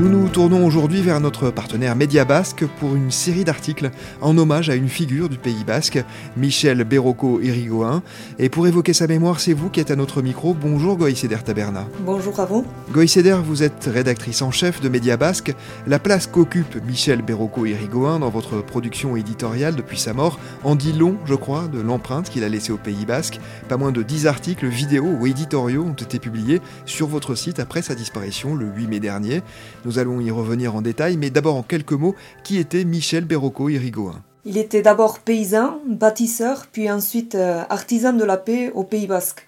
Nous nous tournons aujourd'hui vers notre partenaire Média Basque pour une série d'articles en hommage à une figure du Pays Basque, Michel Berroco Irigoyen. Et pour évoquer sa mémoire, c'est vous qui êtes à notre micro. Bonjour Goïceder Taberna. Bonjour à vous. Goïceder, vous êtes rédactrice en chef de Média Basque. La place qu'occupe Michel Berroco Irigoyen dans votre production éditoriale depuis sa mort en dit long, je crois, de l'empreinte qu'il a laissée au Pays Basque. Pas moins de 10 articles, vidéos ou éditoriaux ont été publiés sur votre site après sa disparition le 8 mai dernier. Nous allons y revenir en détail, mais d'abord en quelques mots, qui était Michel Berroco Irigoyen? Il était d'abord paysan, bâtisseur, puis ensuite euh, artisan de la paix au Pays Basque.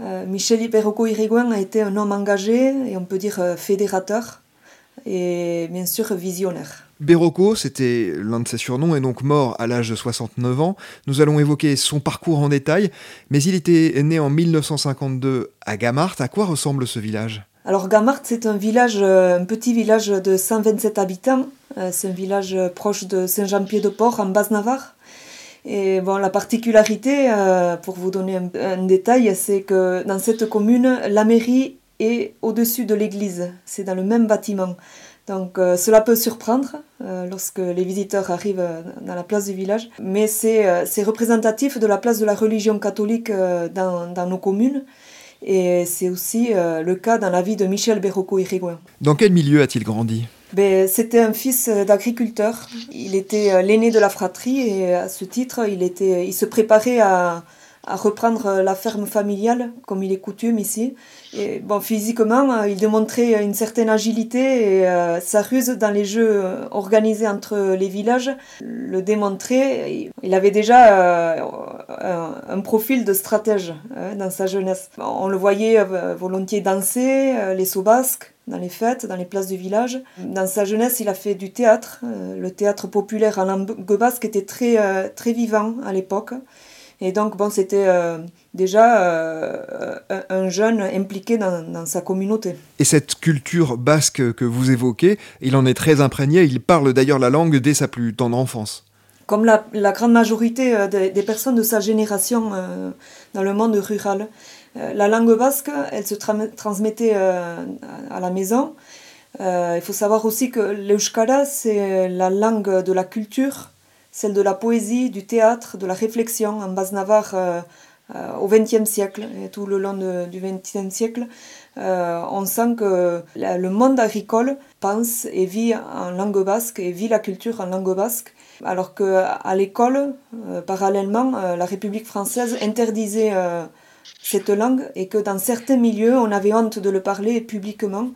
Euh, Michel Berroco Irigoyen a été un homme engagé et on peut dire euh, fédérateur et bien sûr visionnaire. Berroco, c'était l'un de ses surnoms, est donc mort à l'âge de 69 ans. Nous allons évoquer son parcours en détail, mais il était né en 1952 à Gamart. À quoi ressemble ce village? Alors Gamart, c'est un village, euh, un petit village de 127 habitants. Euh, c'est un village proche de Saint-Jean-Pied-de-Port en Basse-Navarre. Et bon, la particularité, euh, pour vous donner un, détail, c'est que dans cette commune, la mairie est au-dessus de l'église. C'est dans le même bâtiment. Donc cela peut surprendre lorsque les visiteurs arrivent dans la place du village, mais c'est représentatif de la place de la religion catholique dans nos communes. Et c'est aussi euh, le cas dans la vie de Michel Berroco Irigoyen. Dans quel milieu a-t-il grandi? Ben, C'était un fils d'agriculteur. Il était euh, l'aîné de la fratrie et à ce titre, il, était, il se préparait à, à reprendre la ferme familiale, comme il est coutume ici. Et bon, physiquement, il démontrait une certaine agilité et euh, sa ruse dans les jeux organisés entre les villages le démontrait. Il avait déjà euh, un, profil de stratège hein, dans sa jeunesse. On le voyait euh, volontiers danser les sauts basques dans les fêtes, dans les places du village. Dans sa jeunesse, il a fait du théâtre. le théâtre populaire en langue basque était très, très vivant à l'époque. Et donc, bon, c'était euh, déjà euh, un jeune impliqué dans, sa communauté. Et cette culture basque que vous évoquez, il en est très imprégné. Il parle d'ailleurs la langue dès sa plus tendre enfance. Comme la, grande majorité euh, des, personnes de sa génération dans le monde rural. la langue basque, elle se transmettait à la maison. il faut savoir aussi que l'euskara, c'est la langue de la culture celle de la poésie, du théâtre, de la réflexion en Basse-Navarre euh, euh, au XXe siècle et tout le long du XXe siècle. Euh, on sent que le monde agricole pense et vit en langue basque et vit la culture en langue basque, alors qu'à l'école, parallèlement, la République française interdisait cette langue et que dans certains milieux, on avait honte de le parler publiquement,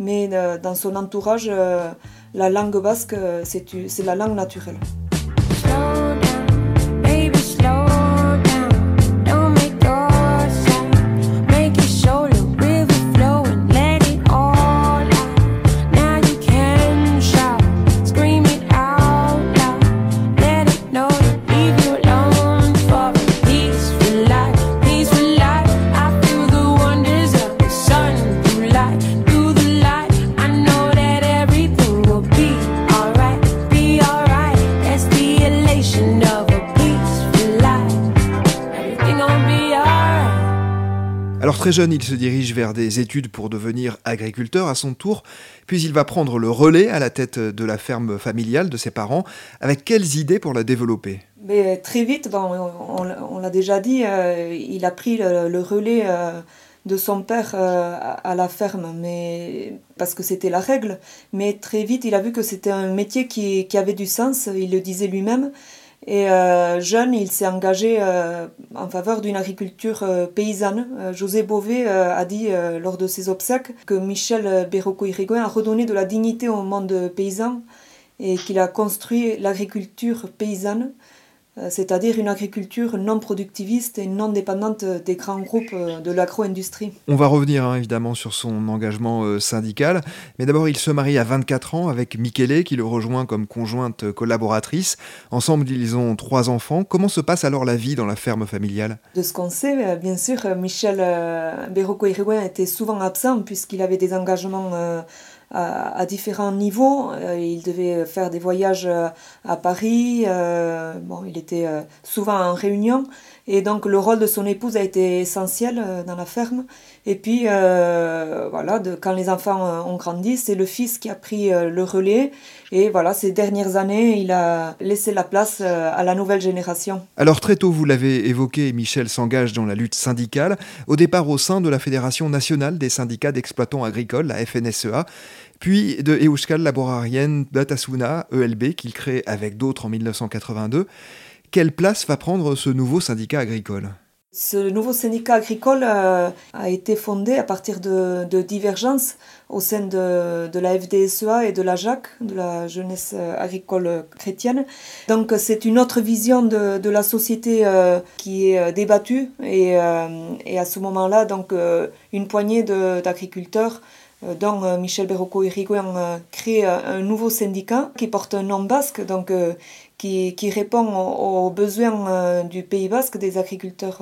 mais dans son entourage, la langue basque, c'est la langue naturelle. Très jeune, il se dirige vers des études pour devenir agriculteur à son tour, puis il va prendre le relais à la tête de la ferme familiale de ses parents. Avec quelles idées pour la développer? Mais Très vite, bon, on, l'a déjà dit, euh, il a pris le, relais euh, de son père euh, à, la ferme, mais parce que c'était la règle. Mais très vite, il a vu que c'était un métier qui avait du sens, il le disait lui-même. Et euh, jeune, il s'est engagé euh, en faveur d'une agriculture euh, paysanne. José Bové a dit lors de ses obsèques que Michel Berroco-Irigoyen a redonné de la dignité au monde paysan et qu'il a construit l'agriculture paysanne c'est-à-dire une agriculture non productiviste et non dépendante des grands groupes euh, de l'agro-industrie. On va revenir hein, évidemment sur son engagement euh, syndical, mais d'abord il se marie à 24 ans avec Michele qui le rejoint comme conjointe collaboratrice. Ensemble ils ont trois enfants. Comment se passe alors la vie dans la ferme familiale? De ce qu'on sait, bien sûr, Michel Berroco était souvent absent puisqu'il avait des engagements à, différents niveaux. Euh, il devait faire des voyages euh, à Paris. Euh, bon, il était souvent en réunion. Et donc le rôle de son épouse a été essentiel dans la ferme. Et puis voilà, quand les enfants ont grandi, c'est le fils qui a pris le relais. Et voilà, ces dernières années, il a laissé la place à la nouvelle génération. Alors très tôt, vous l'avez évoqué, Michel s'engage dans la lutte syndicale, au départ au sein de la Fédération nationale des syndicats d'exploitants agricoles, la FNSEA puis de Euskal Laborarien Batasuna, ELB, qu'il crée avec d'autres en 1982. Quelle place va prendre ce nouveau syndicat agricole? Ce nouveau syndicat agricole euh, a été fondé à partir de, divergences au sein de, la FDSEA et de la JAC, de la jeunesse agricole chrétienne. Donc c'est une autre vision de, la société euh, qui est débattue et, euh, et à ce moment-là, donc une poignée d'agriculteurs euh, dont euh, Michel Berroco Irigoyen euh, crée un nouveau syndicat qui porte un nom basque, donc qui, qui répond aux, besoins du Pays basque, des agriculteurs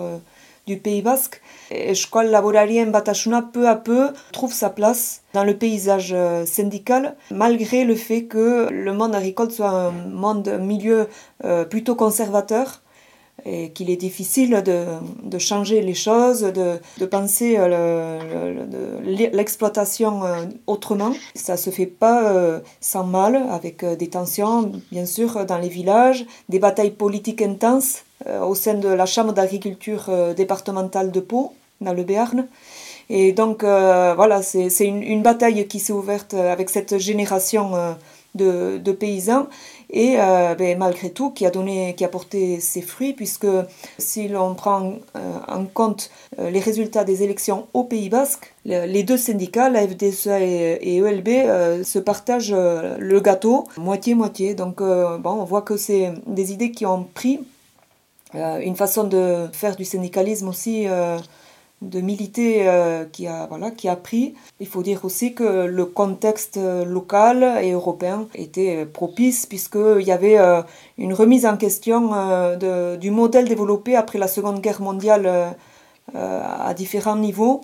du Pays basque. Et Escual Laborarien Batasuna, peu à peu, trouve sa place dans le paysage syndical, malgré le fait que le monde agricole soit un monde, un milieu plutôt conservateur et qu'il est difficile de, de, changer les choses, de, de penser euh, l'exploitation euh, autrement. Ça se fait pas euh, sans mal, avec des tensions, bien sûr, dans les villages, des batailles politiques intenses au sein de la Chambre d'agriculture départementale de Pau, dans le Béarn. Et donc, voilà, c'est une, une, bataille qui s'est ouverte avec cette génération de, de paysans et euh, ben, malgré tout qui a donné qui a porté ses fruits puisque si l'on prend euh, en compte euh, les résultats des élections au Pays Basque les deux syndicats la FDSA et, ELB se partagent le gâteau moitié moitié. Donc bon on voit que c'est des idées qui ont pris une façon de faire du syndicalisme aussi de militer euh, qui, a, voilà, qui a pris. Il faut dire aussi que le contexte local et européen était propice puisqu'il y avait euh, une remise en question euh, de, du modèle développé après la Seconde Guerre mondiale à différents niveaux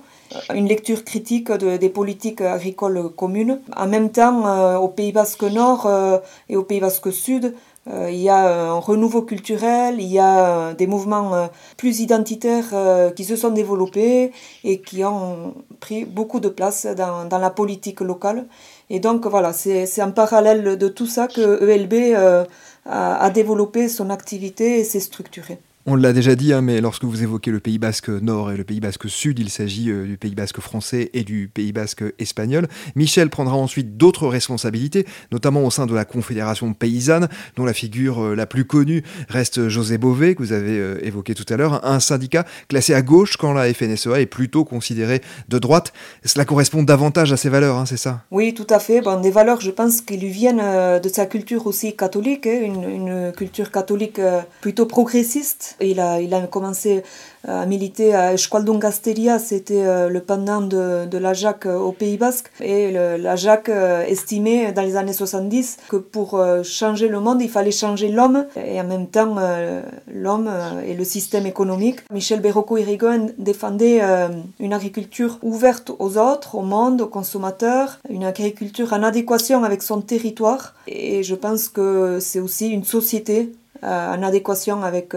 une lecture critique de, des politiques agricoles communes. En même temps, au Pays Basque Nord et au Pays Basque Sud, euh, il y a un renouveau culturel, il y a euh, des mouvements euh, plus identitaires qui se sont développés et qui ont pris beaucoup de place dans, dans la politique locale. Et donc voilà, c'est en parallèle de tout ça que ELB a, a développé son activité et s'est structuré. On l'a déjà dit, hein, mais lorsque vous évoquez le Pays basque nord et le Pays basque sud, il s'agit euh, du Pays basque français et du Pays basque espagnol. Michel prendra ensuite d'autres responsabilités, notamment au sein de la Confédération paysanne, dont la figure euh, la plus connue reste José Bové, que vous avez euh, évoqué tout à l'heure, un syndicat classé à gauche quand la FNSEA est plutôt considérée de droite. Cela correspond davantage à ses valeurs, hein, c'est ça? Oui, tout à fait. Des valeurs, je pense, qui lui viennent de sa culture aussi catholique, hein, une, culture catholique plutôt progressiste il a, il a commencé à militer à Esqualdun Gasteria, c'était euh, le pendant de, de la JAC euh, au Pays Basque. Et la JAC euh, estimait dans les années 70 que pour changer le monde, il fallait changer l'homme et en même temps l'homme et le système économique. Michel Berroco Irigoyen défendait une agriculture ouverte aux autres, au monde, aux consommateurs, une agriculture en adéquation avec son territoire. Et je pense que c'est aussi une société en adéquation avec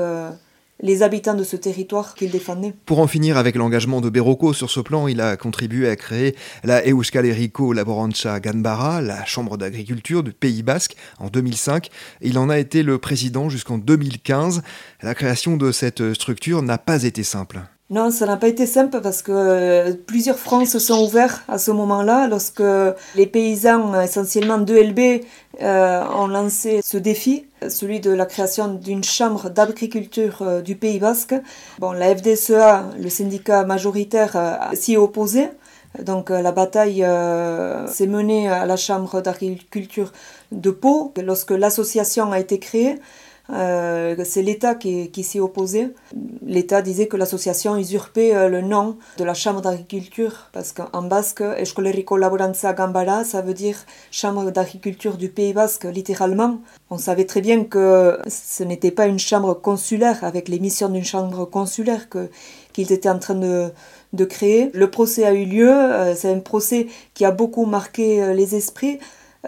les habitants de ce territoire qu'il défendait. Pour en finir avec l'engagement de Berroco sur ce plan, il a contribué à créer la Euskal Herriko Laborancha Ganbara, la chambre d'agriculture du Pays Basque, en 2005. Il en a été le président jusqu'en 2015. La création de cette structure n'a pas été simple. Non, ça n'a pas été simple parce que euh, plusieurs fronts se sont ouverts à ce moment-là lorsque les paysans, essentiellement de LB, euh, ont lancé ce défi, celui de la création d'une chambre d'agriculture euh, du Pays Basque. Bon, la FDSEA, le syndicat majoritaire, s'y est opposé. Donc la bataille s'est menée à la chambre d'agriculture de Pau lorsque l'association a été créée Euh, c'est l'État qui, s'y opposait. L'État disait que l'association usurpait euh, le nom de la Chambre d'agriculture, parce qu'en basque, Escolerico Laboranza Gambara, ça veut dire Chambre d'agriculture du Pays basque, littéralement. On savait très bien que ce n'était pas une chambre consulaire, avec les missions d'une chambre consulaire qu'ils étaient en train de, de créer. Le procès a eu lieu, euh, c'est un procès qui a beaucoup marqué les esprits.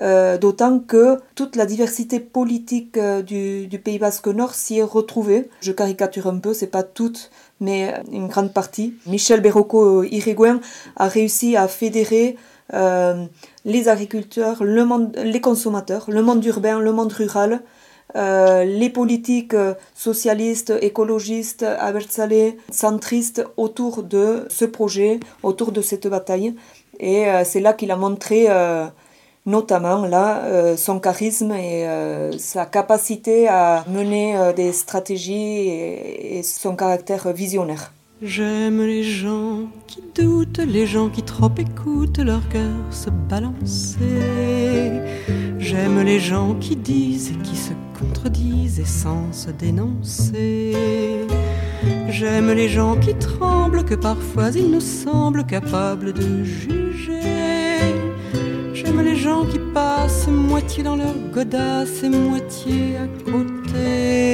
Euh, d'autant que toute la diversité politique euh, du, Pays Basque Nord s'y est retrouvée. Je caricature un peu, c'est pas toute, mais une grande partie. Michel Berroco Iriguen a réussi à fédérer euh, les agriculteurs, le monde, les consommateurs, le monde urbain, le monde rural, les politiques socialistes, écologistes, abertzale, centristes autour de ce projet, autour de cette bataille. Et c'est là qu'il a montré notamment là euh, son charisme et euh, sa capacité à mener euh, des stratégies et, et, son caractère visionnaire. J'aime les gens qui doutent, les gens qui trop écoutent leur cœur se balancer. J'aime les gens qui disent et qui se contredisent et sans se dénoncer. J'aime les gens qui tremblent, que parfois ils nous semblent capables de juger. Qui passent moitié dans leur godasse et moitié à côté.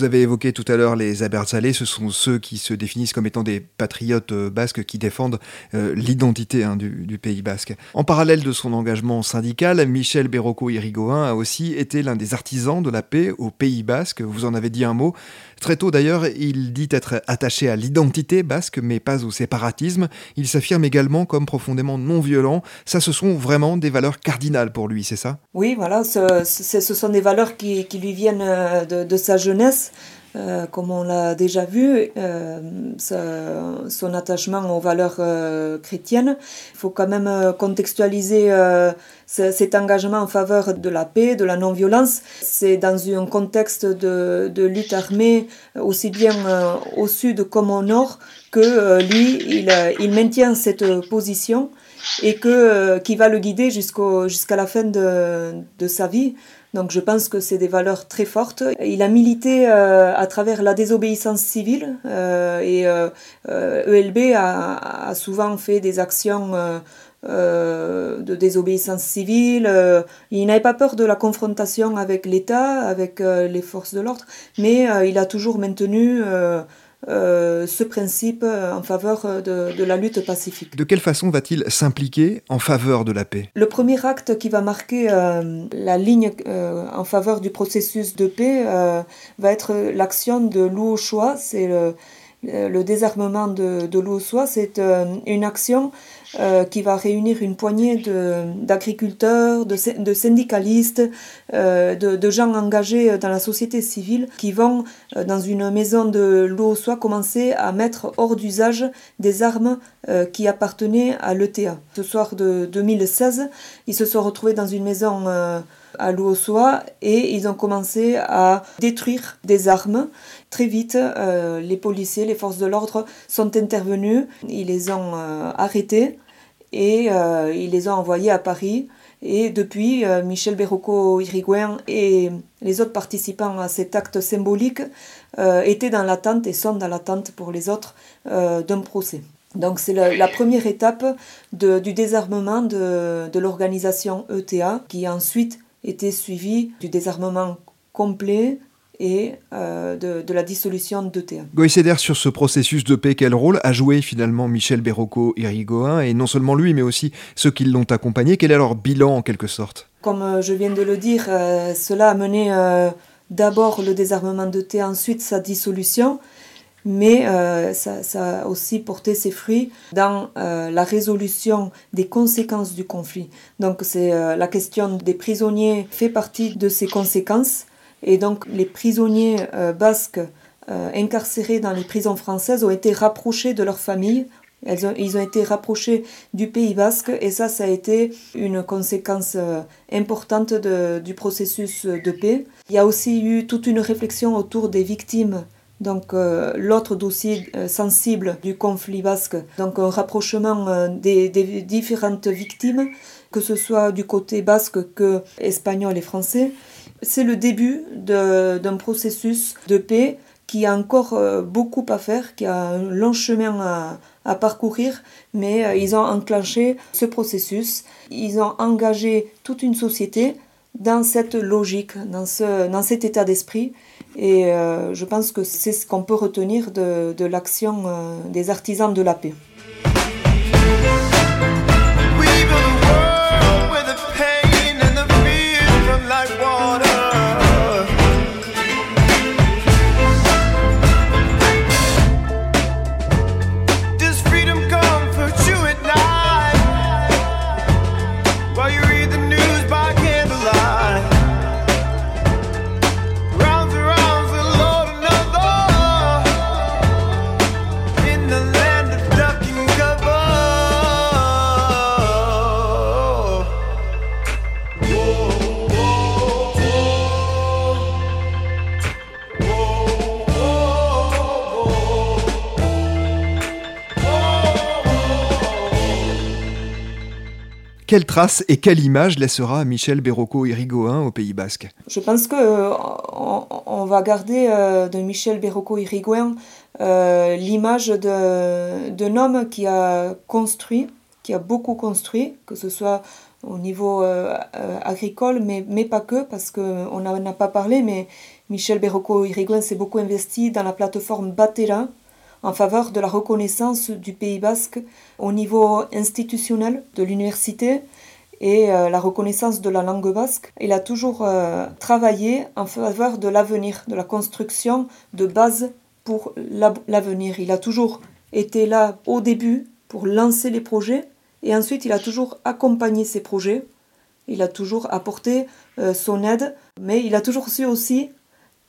Vous avez évoqué tout à l'heure les Abertzale, ce sont ceux qui se définissent comme étant des patriotes euh, basques qui défendent euh, l'identité hein, du, Pays basque. En parallèle de son engagement syndical, Michel Berroco Irigoyen a aussi été l'un des artisans de la paix au Pays basque. Vous en avez dit un mot. Très tôt d'ailleurs, il dit être attaché à l'identité basque, mais pas au séparatisme. Il s'affirme également comme profondément non violent. Ça, ce sont vraiment des valeurs cardinales pour lui, c'est ça? Oui, voilà, ce, sont des valeurs qui, lui viennent euh, de sa jeunesse euh, comme on l'a déjà vu, euh, son attachement aux valeurs euh, chrétiennes. Il faut quand même contextualiser cet engagement en faveur de la paix, de la non-violence. C'est dans un contexte de, lutte armée, aussi bien au sud comme au nord, que lui, il, maintient cette position et que, qui va le guider jusqu'à la fin de sa vie. Donc je pense que c'est des valeurs très fortes. Il a milité euh, à travers la désobéissance civile euh, et ELB euh, e a, a, souvent fait des actions de désobéissance civile. il n'avait pas peur de la confrontation avec l'État, avec les forces de l'ordre, mais il a toujours maintenu euh, ce principe en faveur de, de, la lutte pacifique. De quelle façon va-t-il s'impliquer en faveur de la paix? Le premier acte qui va marquer euh, la ligne euh, en faveur du processus de paix va être l'action de Lou Choix. C'est le, le, désarmement de, de Lou C'est une action euh, qui va réunir une poignée d'agriculteurs, de, de, syndicalistes, euh, de, de, gens engagés dans la société civile qui vont, euh, dans une maison de l'eau soit commencer à mettre hors d'usage des armes qui appartenaient à l'ETA. Ce soir de 2016, ils se sont retrouvés dans une maison à Louossois et ils ont commencé à détruire des armes. Très vite, les policiers, les forces de l'ordre sont intervenus, ils les ont arrêtés et euh, ils les ont envoyés à Paris. Et depuis, euh, Michel Berroco Iriguen et les autres participants à cet acte symbolique euh, étaient dans l'attente et sont dans l'attente pour les autres d'un procès. Donc c'est la, première étape du désarmement de, de l'organisation ETA qui ensuite était suivie du désarmement complet et euh, de, la dissolution d'ETA. Goïceder, sur ce processus de paix, quel rôle a joué finalement Michel Berroco Irigoyen, et non seulement lui, mais aussi ceux qui l'ont accompagné? Quel est leur bilan en quelque sorte? Comme euh, je viens de le dire, euh, cela a mené d'abord le désarmement d'ETA, ensuite sa dissolution, mais ça, ça, a aussi porté ses fruits dans la résolution des conséquences du conflit. Donc c'est la question des prisonniers fait partie de ces conséquences et donc les prisonniers euh, basques euh, incarcérés dans les prisons françaises ont été rapprochés de leurs familles. ils ont été rapprochés du Pays basque et ça, ça a été une conséquence euh, importante du processus de paix. Il y a aussi eu toute une réflexion autour des victimes donc l'autre dossier sensible du conflit basque, donc un rapprochement des, des, différentes victimes, que ce soit du côté basque que espagnol et français. C'est le début d'un processus de paix qui a encore beaucoup à faire, qui a un long chemin à, à parcourir, mais euh, ils ont enclenché ce processus, ils ont engagé toute une société dans cette logique, dans, ce, dans cet état d'esprit. Et euh, je pense que c'est ce qu'on peut retenir de, de l'action euh, des artisans de la paix. Quelle trace et quelle image laissera Michel Berroco Irigoyen au Pays Basque? Je pense que euh, on, va garder euh, de Michel Berroco Irigoyen euh, l'image d'un homme qui a construit, qui a beaucoup construit, que ce soit au niveau agricole, mais, mais pas que, parce qu'on n'en a pas parlé, mais Michel Berroco Irigoyen s'est beaucoup investi dans la plateforme Batera, en faveur de la reconnaissance du Pays basque au niveau institutionnel de l'université et euh, la reconnaissance de la langue basque. Il a toujours euh, travaillé en faveur de l'avenir, de la construction de bases pour l'avenir. Il a toujours été là au début pour lancer les projets et ensuite il a toujours accompagné ces projets. Il a toujours apporté euh, son aide, mais il a toujours su aussi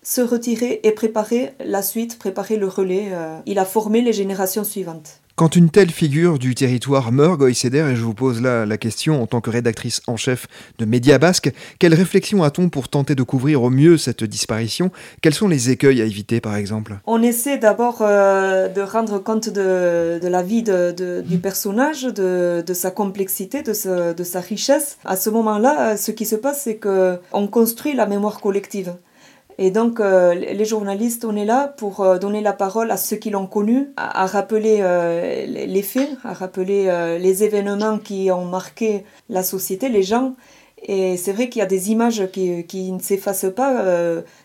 se retirer et préparer la suite, préparer le relais. Euh, il a formé les générations suivantes. Quand une telle figure du territoire meurt, Goïceder, et je vous pose là la question en tant que rédactrice en chef de Média Basque, quelle réflexion a-t-on pour tenter de couvrir au mieux cette disparition? Quels sont les écueils à éviter par exemple? On essaie d'abord euh, de rendre compte de, la vie du personnage, de, sa complexité, de, de sa richesse. À ce moment-là, ce qui se passe, c'est qu'on construit la mémoire collective. Et donc, euh, les journalistes, on est là pour euh, donner la parole à ceux qui l'ont connu, à, rappeler euh, les faits, à rappeler les événements qui ont marqué la société, les gens. Et c'est vrai qu'il y a des images qui, qui ne s'effacent pas,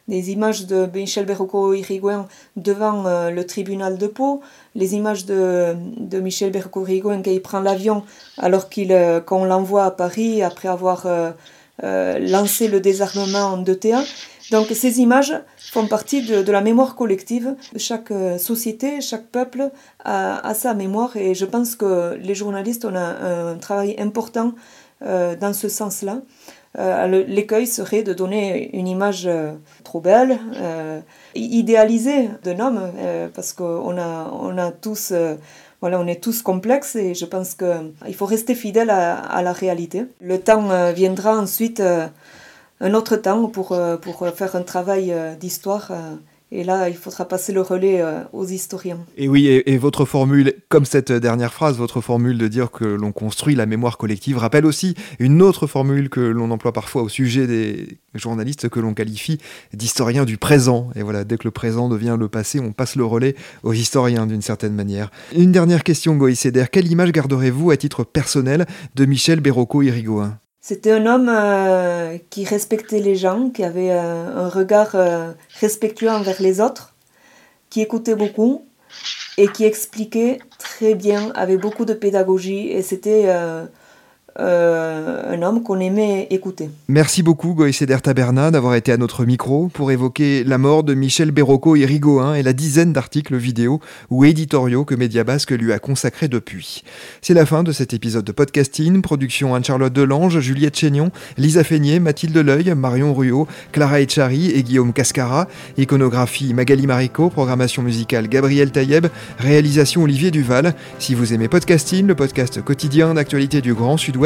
des images de Michel Berroco Irigoyen devant le tribunal de Pau, les images de, de Michel Berroco Irigoyen qui prend l'avion alors qu'il qu'on l'envoie à Paris après avoir lancé le désarmement de Théa. Donc ces images font partie de, la mémoire collective. Chaque euh, société, chaque peuple a, sa mémoire et je pense que les journalistes ont un, travail important euh, dans ce sens-là. Euh, l'écueil serait de donner une image trop belle, idéalisée d'un homme, parce qu'on a, on a tous voilà, on est tous complexes et je pense qu'il faut rester fidèle à, la réalité. Le temps viendra ensuite un autre temps pour, euh, pour faire un travail euh, d'histoire. Euh, et là, il faudra passer le relais aux historiens. Et oui, et, votre formule, comme cette dernière phrase, votre formule de dire que l'on construit la mémoire collective rappelle aussi une autre formule que l'on emploie parfois au sujet des journalistes que l'on qualifie d'historiens du présent. Et voilà, dès que le présent devient le passé, on passe le relais aux historiens d'une certaine manière. Une dernière question, Goï Quelle image garderez-vous à titre personnel de Michel Berroco-Irigoyen c'était un homme euh, qui respectait les gens, qui avait euh, un regard euh, respectueux envers les autres, qui écoutait beaucoup et qui expliquait très bien, avec beaucoup de pédagogie. Et c'était euh, un homme qu'on aimait écouter. Merci beaucoup Goïceder Taberna d'avoir été à notre micro pour évoquer la mort de Michel Berroco Irigoyen et la dizaine d'articles vidéo ou éditoriaux que Mediabasque lui a consacrés depuis. C'est la fin de cet épisode de podcasting. Production Anne-Charlotte Delange, Juliette Chénion, Lisa Feignet, Mathilde Leuil, Marion Ruot, Clara Echari et Guillaume Cascara. Iconographie Magali Marico, programmation musicale Gabriel Taïeb, réalisation Olivier Duval. Si vous aimez podcasting, le podcast quotidien d'actualité du Grand Sud-Ouest,